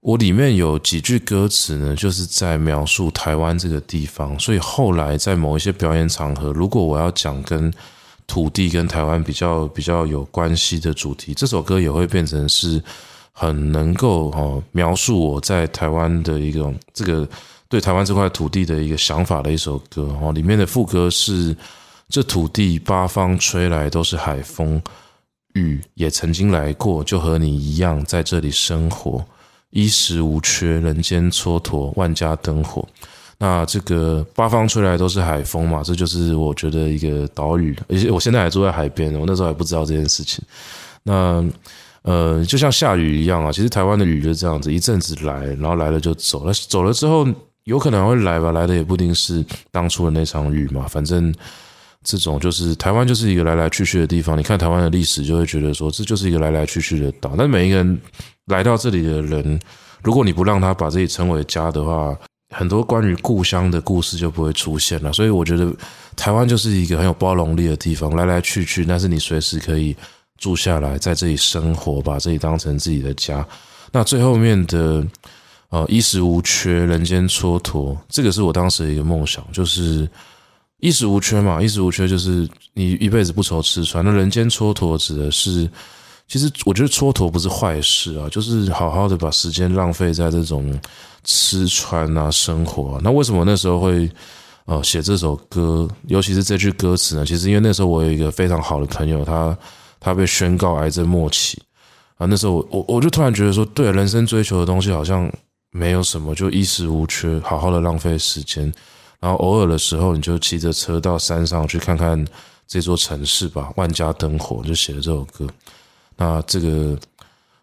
Speaker 1: 我里面有几句歌词呢，就是在描述台湾这个地方。所以后来在某一些表演场合，如果我要讲跟土地跟台湾比较比较有关系的主题，这首歌也会变成是。很能够哦描述我在台湾的一个这个对台湾这块土地的一个想法的一首歌哦，里面的副歌是：这土地八方吹来都是海风，雨也曾经来过，就和你一样在这里生活，衣食无缺，人间蹉跎，万家灯火。那这个八方吹来都是海风嘛，这就是我觉得一个岛屿，而且我现在还住在海边，我那时候还不知道这件事情。那。呃，就像下雨一样啊，其实台湾的雨就是这样子，一阵子来，然后来了就走了，走了之后有可能会来吧，来的也不一定是当初的那场雨嘛。反正这种就是台湾就是一个来来去去的地方。你看台湾的历史，就会觉得说这就是一个来来去去的岛。但每一个人来到这里的人，如果你不让他把自己称为家的话，很多关于故乡的故事就不会出现了。所以我觉得台湾就是一个很有包容力的地方，来来去去，但是你随时可以。住下来，在这里生活，把这里当成自己的家。那最后面的，呃，衣食无缺，人间蹉跎，这个是我当时的一个梦想，就是衣食无缺嘛。衣食无缺就是你一辈子不愁吃穿。那人间蹉跎指的是，其实我觉得蹉跎不是坏事啊，就是好好的把时间浪费在这种吃穿啊、生活啊。那为什么那时候会呃写这首歌？尤其是这句歌词呢？其实因为那时候我有一个非常好的朋友，他。他被宣告癌症末期啊！那时候我我我就突然觉得说，对，人生追求的东西好像没有什么，就衣食无缺，好好的浪费时间。然后偶尔的时候，你就骑着车到山上去看看这座城市吧，万家灯火，就写了这首歌。那这个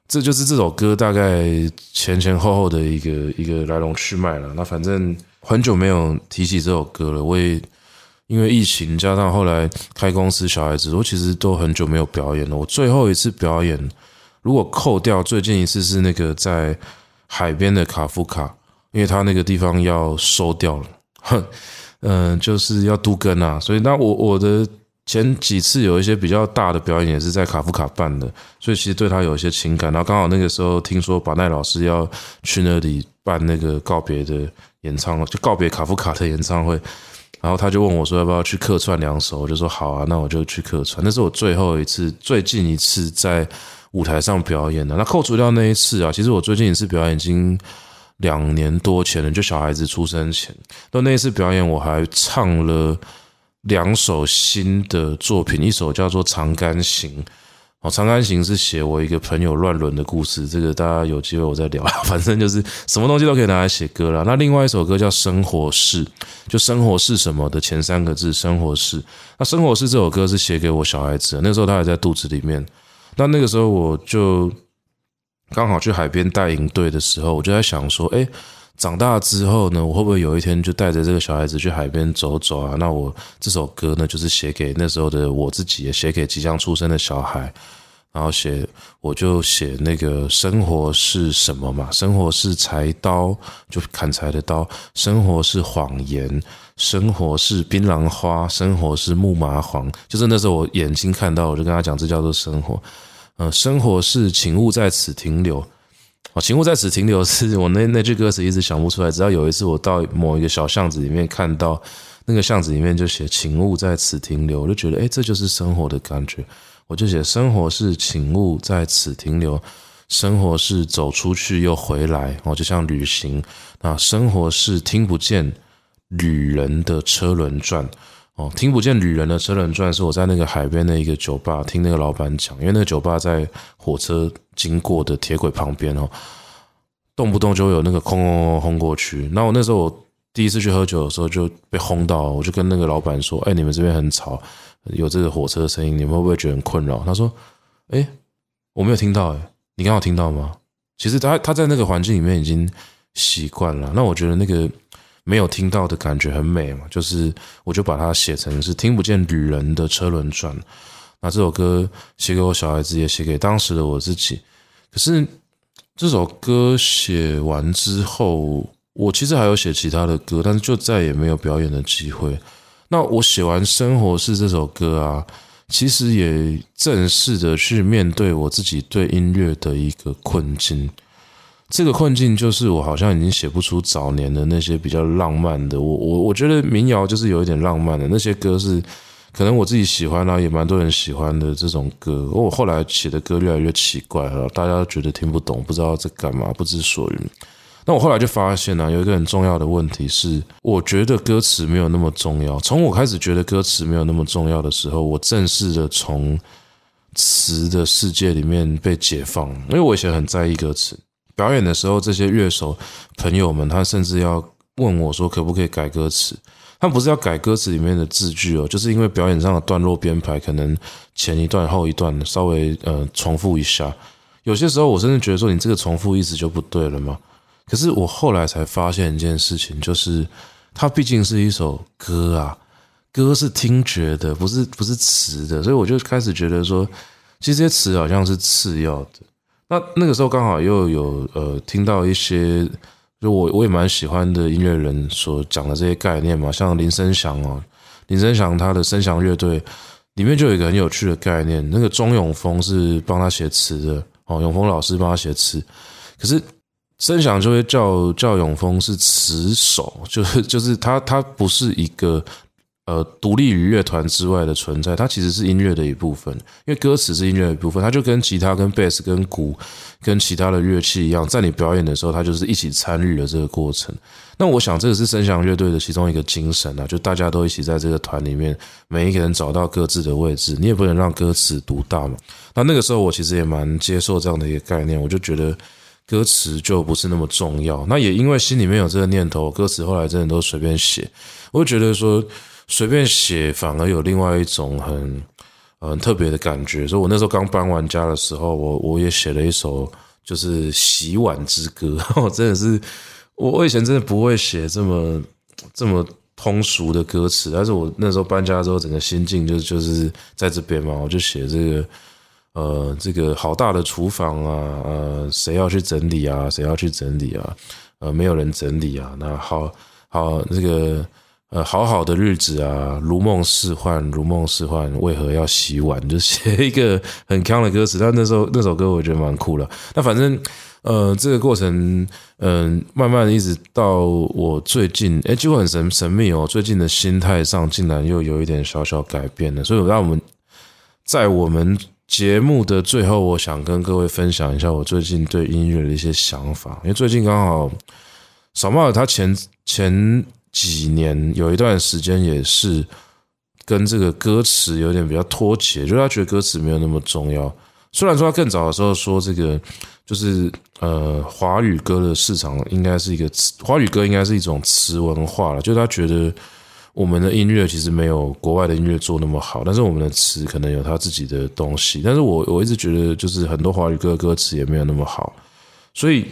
Speaker 1: 这就是这首歌大概前前后后的一个一个来龙去脉了。那反正很久没有提起这首歌了，我也。因为疫情加上后来开公司，小孩子，我其实都很久没有表演了。我最后一次表演，如果扣掉最近一次是那个在海边的卡夫卡，因为他那个地方要收掉了，哼，嗯，就是要都根啊，所以那我我的前几次有一些比较大的表演也是在卡夫卡办的，所以其实对他有一些情感。然后刚好那个时候听说巴奈老师要去那里办那个告别的演唱会，就告别卡夫卡的演唱会。然后他就问我说：“要不要去客串两首？”我就说：“好啊，那我就去客串。”那是我最后一次、最近一次在舞台上表演的。那扣除掉那一次啊，其实我最近一次表演已经两年多前了，就小孩子出生前。那那一次表演，我还唱了两首新的作品，一首叫做《长干行》。哦，《长杆行》是写我一个朋友乱伦的故事，这个大家有机会我再聊。反正就是什么东西都可以拿来写歌了。那另外一首歌叫《生活是》，就生活是什么的前三个字“生活是”。那“生活是”这首歌是写给我小孩子的，那时候他还在肚子里面。那那个时候我就刚好去海边带营队的时候，我就在想说，哎。长大之后呢，我会不会有一天就带着这个小孩子去海边走走啊？那我这首歌呢，就是写给那时候的我自己，也写给即将出生的小孩。然后写，我就写那个生活是什么嘛？生活是柴刀，就砍柴的刀；生活是谎言，生活是槟榔花，生活是木麻黄。就是那时候我眼睛看到，我就跟他讲，这叫做生活。嗯，生活是请勿在此停留。哦，请勿在此停留，是我那那句歌词一直想不出来。直到有一次我到某一个小巷子里面看到那个巷子里面就写“请勿在此停留”，我就觉得，哎，这就是生活的感觉。我就写：生活是请勿在此停留，生活是走出去又回来，哦，就像旅行。那生活是听不见旅人的车轮转。哦，听不见旅人的车轮转，是我在那个海边的一个酒吧听那个老板讲，因为那个酒吧在火车经过的铁轨旁边哦，动不动就有那个轰轰轰轰过去。那我那时候我第一次去喝酒的时候就被轰到，我就跟那个老板说：“哎，你们这边很吵，有这个火车的声音，你们会不会觉得很困扰？”他说：“哎，我没有听到，哎，你刚好听到吗？”其实他他在那个环境里面已经习惯了。那我觉得那个。没有听到的感觉很美嘛，就是我就把它写成是听不见旅人的车轮转。那这首歌写给我小孩子，也写给当时的我自己。可是这首歌写完之后，我其实还有写其他的歌，但是就再也没有表演的机会。那我写完《生活是》这首歌啊，其实也正式的去面对我自己对音乐的一个困境。这个困境就是我好像已经写不出早年的那些比较浪漫的。我我我觉得民谣就是有一点浪漫的那些歌是，可能我自己喜欢啊，也蛮多人喜欢的这种歌。我后来写的歌越来越奇怪了，大家觉得听不懂，不知道在干嘛，不知所云。那我后来就发现呢，有一个很重要的问题是，我觉得歌词没有那么重要。从我开始觉得歌词没有那么重要的时候，我正式的从词的世界里面被解放，因为我以前很在意歌词。表演的时候，这些乐手朋友们，他甚至要问我说：“可不可以改歌词？”他不是要改歌词里面的字句哦，就是因为表演上的段落编排，可能前一段后一段稍微呃重复一下。有些时候，我甚至觉得说：“你这个重复意思就不对了嘛。”可是我后来才发现一件事情，就是它毕竟是一首歌啊，歌是听觉的，不是不是词的，所以我就开始觉得说，其实这些词好像是次要的。那那个时候刚好又有呃听到一些，就我我也蛮喜欢的音乐人所讲的这些概念嘛，像林生祥哦，林生祥他的生祥乐队里面就有一个很有趣的概念，那个钟永丰是帮他写词的哦，永丰老师帮他写词，可是生祥就会叫叫永丰是词手，就是就是他他不是一个。呃，独立于乐团之外的存在，它其实是音乐的一部分，因为歌词是音乐的一部分，它就跟吉他、跟贝斯、跟鼓、跟其他的乐器一样，在你表演的时候，它就是一起参与了这个过程。那我想，这个是声响乐队的其中一个精神啊，就大家都一起在这个团里面，每一个人找到各自的位置，你也不能让歌词独大嘛。那那个时候，我其实也蛮接受这样的一个概念，我就觉得歌词就不是那么重要。那也因为心里面有这个念头，歌词后来真的都随便写，我就觉得说。随便写反而有另外一种很很特别的感觉。所以我那时候刚搬完家的时候，我我也写了一首就是洗碗之歌。我真的是我我以前真的不会写这么这么通俗的歌词，但是我那时候搬家之后，整个心境就就是在这边嘛，我就写这个，呃，这个好大的厨房啊，呃，谁要去整理啊？谁要去整理啊？呃，没有人整理啊。那好好这个，呃，好好的日子啊，如梦似幻，如梦似幻，为何要洗碗？就写一个很康的歌词，但那时候那首歌我觉得蛮酷的。那反正。呃，这个过程，嗯、呃，慢慢一直到我最近，诶，几乎很神神秘哦。最近的心态上，竟然又有一点小小改变了。所以，让我们在我们节目的最后，我想跟各位分享一下我最近对音乐的一些想法。因为最近刚好，小帽他前前几年有一段时间也是跟这个歌词有点比较脱节，就是他觉得歌词没有那么重要。虽然说他更早的时候说这个。就是呃，华语歌的市场应该是一个词，华语歌应该是一种词文化了。就是他觉得我们的音乐其实没有国外的音乐做那么好，但是我们的词可能有他自己的东西。但是我我一直觉得，就是很多华语歌歌词也没有那么好，所以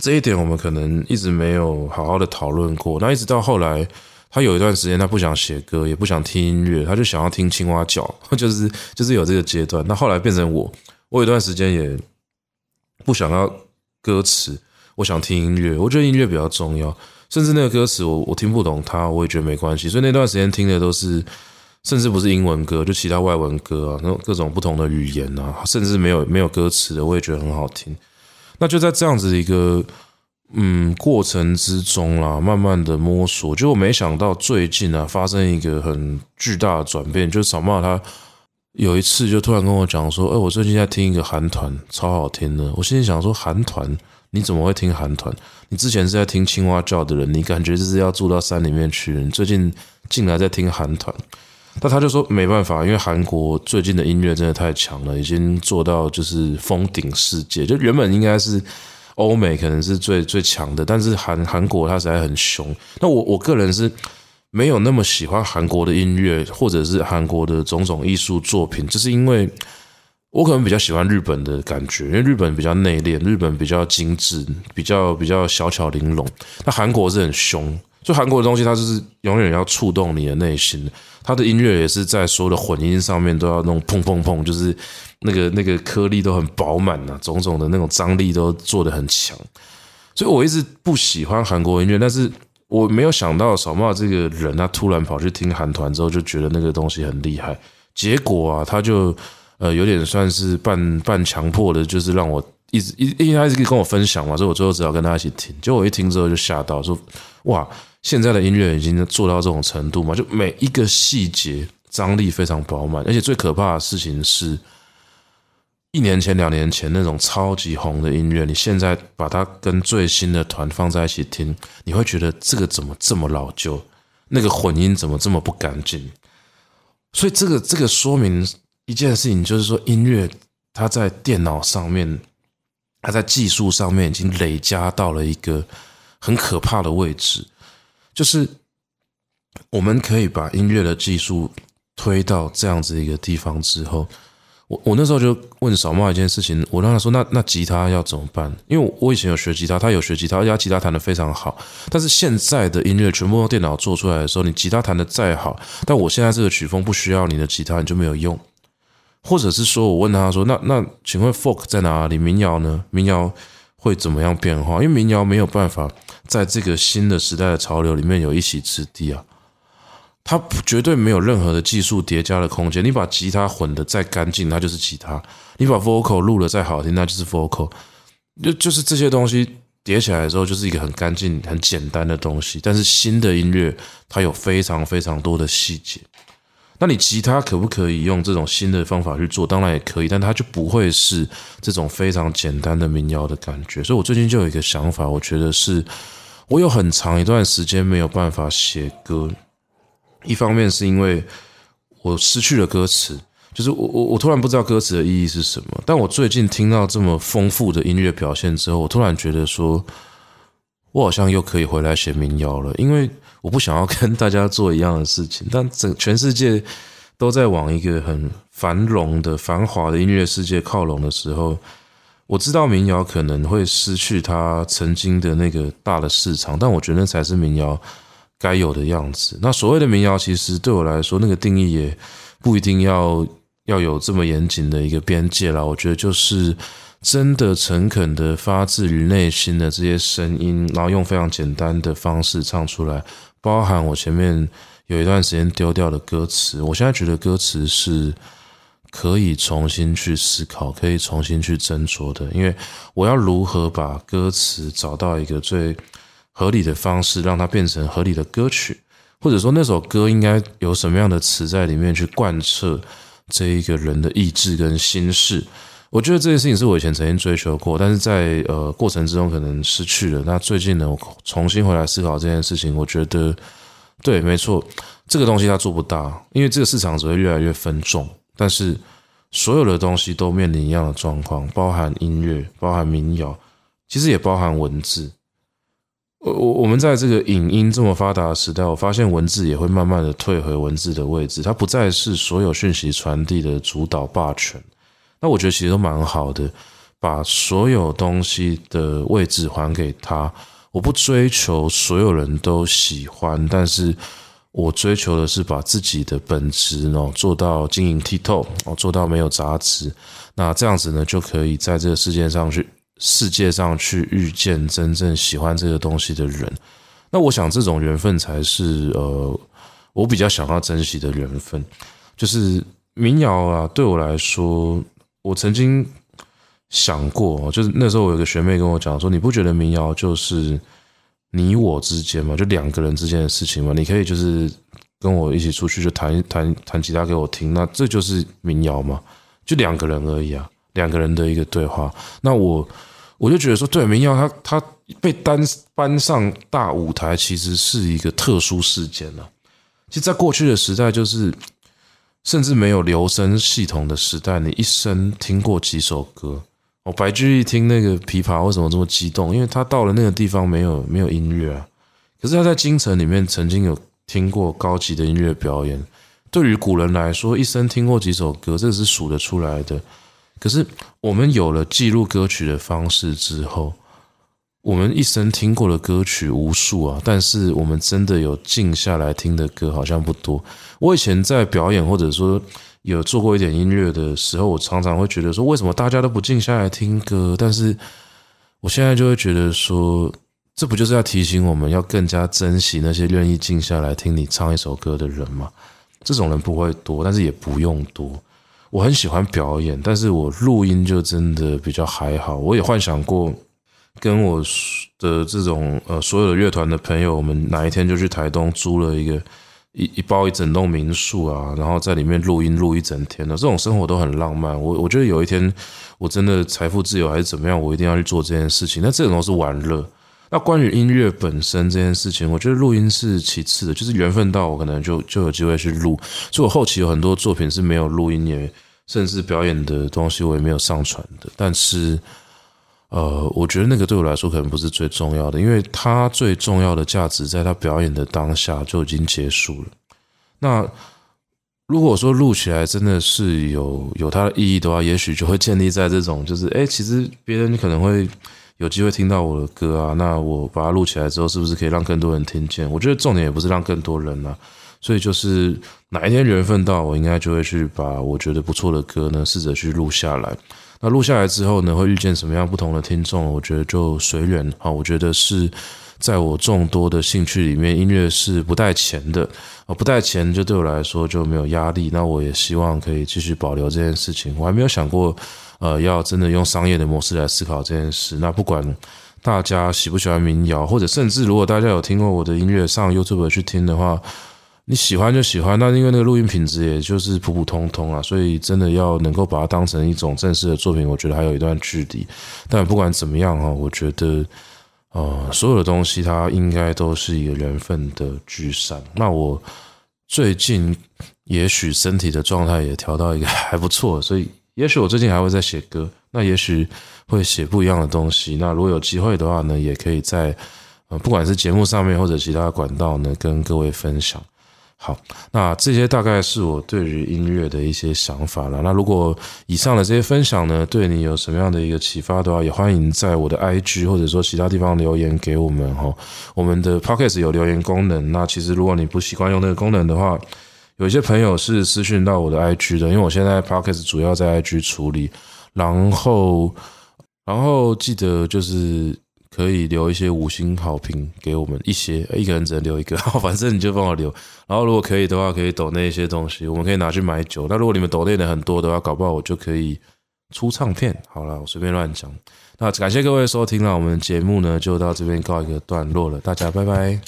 Speaker 1: 这一点我们可能一直没有好好的讨论过。那一直到后来，他有一段时间他不想写歌，也不想听音乐，他就想要听青蛙叫，就是就是有这个阶段。那后来变成我，我有一段时间也。不想要歌词，我想听音乐。我觉得音乐比较重要，甚至那个歌词我我听不懂它，我也觉得没关系。所以那段时间听的都是，甚至不是英文歌，就其他外文歌啊，那种各种不同的语言啊，甚至没有没有歌词的，我也觉得很好听。那就在这样子的一个嗯过程之中啦，慢慢的摸索。就我没想到最近啊，发生一个很巨大的转变，就是小帽他。有一次，就突然跟我讲说：“哎，我最近在听一个韩团，超好听的。”我心里想说：“韩团？你怎么会听韩团？你之前是在听青蛙叫的人，你感觉就是要住到山里面去。你最近竟然在听韩团？”那他就说：“没办法，因为韩国最近的音乐真的太强了，已经做到就是封顶世界。就原本应该是欧美可能是最最强的，但是韩韩国它实在很凶。那我我个人是。”没有那么喜欢韩国的音乐，或者是韩国的种种艺术作品，就是因为我可能比较喜欢日本的感觉，因为日本比较内敛，日本比较精致，比较比较小巧玲珑。那韩国是很凶，就韩国的东西，它就是永远要触动你的内心。他的音乐也是在所有的混音上面都要那种砰砰砰，就是那个那个颗粒都很饱满啊，种种的那种张力都做得很强。所以我一直不喜欢韩国音乐，但是。我没有想到小帽这个人，他突然跑去听韩团之后，就觉得那个东西很厉害。结果啊，他就呃有点算是半半强迫的，就是让我一直一一直跟我分享嘛，所以我最后只好跟他一起听。结果我一听之后就吓到，说哇，现在的音乐已经做到这种程度嘛，就每一个细节张力非常饱满，而且最可怕的事情是。一年前、两年前那种超级红的音乐，你现在把它跟最新的团放在一起听，你会觉得这个怎么这么老旧？那个混音怎么这么不干净？所以这个这个说明一件事情，就是说音乐它在电脑上面，它在技术上面已经累加到了一个很可怕的位置，就是我们可以把音乐的技术推到这样子一个地方之后。我我那时候就问小帽一件事情，我让他说那那吉他要怎么办？因为我以前有学吉他，他有学吉他，而且他吉他弹得非常好。但是现在的音乐全部用电脑做出来的时候，你吉他弹得再好，但我现在这个曲风不需要你的吉他，你就没有用。或者是说我问他说那那请问 folk 在哪里？民谣呢？民谣会怎么样变化？因为民谣没有办法在这个新的时代的潮流里面有一席之地啊。它绝对没有任何的技术叠加的空间。你把吉他混得再干净，它就是吉他；你把 vocal 录得再好听，那就是 vocal。就就是这些东西叠起来的时候，就是一个很干净、很简单的东西。但是新的音乐，它有非常非常多的细节。那你吉他可不可以用这种新的方法去做？当然也可以，但它就不会是这种非常简单的民谣的感觉。所以我最近就有一个想法，我觉得是我有很长一段时间没有办法写歌。一方面是因为我失去了歌词，就是我我我突然不知道歌词的意义是什么。但我最近听到这么丰富的音乐表现之后，我突然觉得说，我好像又可以回来写民谣了。因为我不想要跟大家做一样的事情，但整全世界都在往一个很繁荣的、繁华的音乐世界靠拢的时候，我知道民谣可能会失去它曾经的那个大的市场，但我觉得那才是民谣。该有的样子。那所谓的民谣，其实对我来说，那个定义也不一定要要有这么严谨的一个边界啦。我觉得就是真的诚恳的发自于内心的这些声音，然后用非常简单的方式唱出来，包含我前面有一段时间丢掉的歌词，我现在觉得歌词是可以重新去思考，可以重新去斟酌的。因为我要如何把歌词找到一个最合理的方式，让它变成合理的歌曲，或者说那首歌应该有什么样的词在里面去贯彻这一个人的意志跟心事。我觉得这件事情是我以前曾经追求过，但是在呃过程之中可能失去了。那最近呢，我重新回来思考这件事情，我觉得对，没错，这个东西它做不大，因为这个市场只会越来越分众。但是所有的东西都面临一样的状况，包含音乐，包含民谣，其实也包含文字。我我我们在这个影音这么发达的时代，我发现文字也会慢慢的退回文字的位置，它不再是所有讯息传递的主导霸权。那我觉得其实都蛮好的，把所有东西的位置还给他。我不追求所有人都喜欢，但是我追求的是把自己的本质哦做到晶莹剔透，哦，做到没有杂质。那这样子呢，就可以在这个世界上去。世界上去遇见真正喜欢这个东西的人，那我想这种缘分才是呃，我比较想要珍惜的缘分。就是民谣啊，对我来说，我曾经想过，就是那时候我有个学妹跟我讲说，你不觉得民谣就是你我之间嘛，就两个人之间的事情嘛？你可以就是跟我一起出去就弹弹弹吉他给我听，那这就是民谣嘛？就两个人而已啊，两个人的一个对话。那我。我就觉得说，对民谣，它它被单搬上大舞台，其实是一个特殊事件了。其实，在过去的时代，就是甚至没有留声系统的时代，你一生听过几首歌？哦，白居易听那个琵琶为什么这么激动？因为他到了那个地方没有没有音乐啊。可是他在京城里面曾经有听过高级的音乐表演。对于古人来说，一生听过几首歌，这是数得出来的。可是我们有了记录歌曲的方式之后，我们一生听过的歌曲无数啊，但是我们真的有静下来听的歌好像不多。我以前在表演或者说有做过一点音乐的时候，我常常会觉得说，为什么大家都不静下来听歌？但是我现在就会觉得说，这不就是要提醒我们要更加珍惜那些愿意静下来听你唱一首歌的人吗？这种人不会多，但是也不用多。我很喜欢表演，但是我录音就真的比较还好。我也幻想过跟我的这种呃所有的乐团的朋友，我们哪一天就去台东租了一个一一包一整栋民宿啊，然后在里面录音录一整天的，这种生活都很浪漫。我我觉得有一天我真的财富自由还是怎么样，我一定要去做这件事情。那这种是玩乐。那关于音乐本身这件事情，我觉得录音是其次的，就是缘分到我可能就就有机会去录。所以我后期有很多作品是没有录音，也甚至表演的东西我也没有上传的。但是，呃，我觉得那个对我来说可能不是最重要的，因为它最重要的价值在他表演的当下就已经结束了。那如果说录起来真的是有有它的意义的话，也许就会建立在这种，就是哎，其实别人可能会。有机会听到我的歌啊，那我把它录起来之后，是不是可以让更多人听见？我觉得重点也不是让更多人啊，所以就是哪一天缘分到，我应该就会去把我觉得不错的歌呢，试着去录下来。那录下来之后呢，会遇见什么样不同的听众？我觉得就随缘啊。我觉得是在我众多的兴趣里面，音乐是不带钱的啊，不带钱就对我来说就没有压力。那我也希望可以继续保留这件事情。我还没有想过。呃，要真的用商业的模式来思考这件事。那不管大家喜不喜欢民谣，或者甚至如果大家有听过我的音乐上 YouTube 去听的话，你喜欢就喜欢。那因为那个录音品质也就是普普通通啊，所以真的要能够把它当成一种正式的作品，我觉得还有一段距离。但不管怎么样哈，我觉得呃，所有的东西它应该都是一个缘分的聚散。那我最近也许身体的状态也调到一个还不错，所以。也许我最近还会再写歌，那也许会写不一样的东西。那如果有机会的话呢，也可以在呃，不管是节目上面或者其他管道呢，跟各位分享。好，那这些大概是我对于音乐的一些想法了。那如果以上的这些分享呢，对你有什么样的一个启发的话，也欢迎在我的 IG 或者说其他地方留言给我们哈。我们的 Podcast 有留言功能，那其实如果你不习惯用那个功能的话，有一些朋友是私讯到我的 IG 的，因为我现在 Podcast 主要在 IG 处理，然后然后记得就是。可以留一些五星好评给我们一些，一个人只能留一个，反正你就帮我留。然后如果可以的话，可以抖那些东西，我们可以拿去买酒。那如果你们抖内的很多的话，搞不好我就可以出唱片。好了，我随便乱讲。那感谢各位收听了，我们节目呢就到这边告一个段落了，大家拜拜。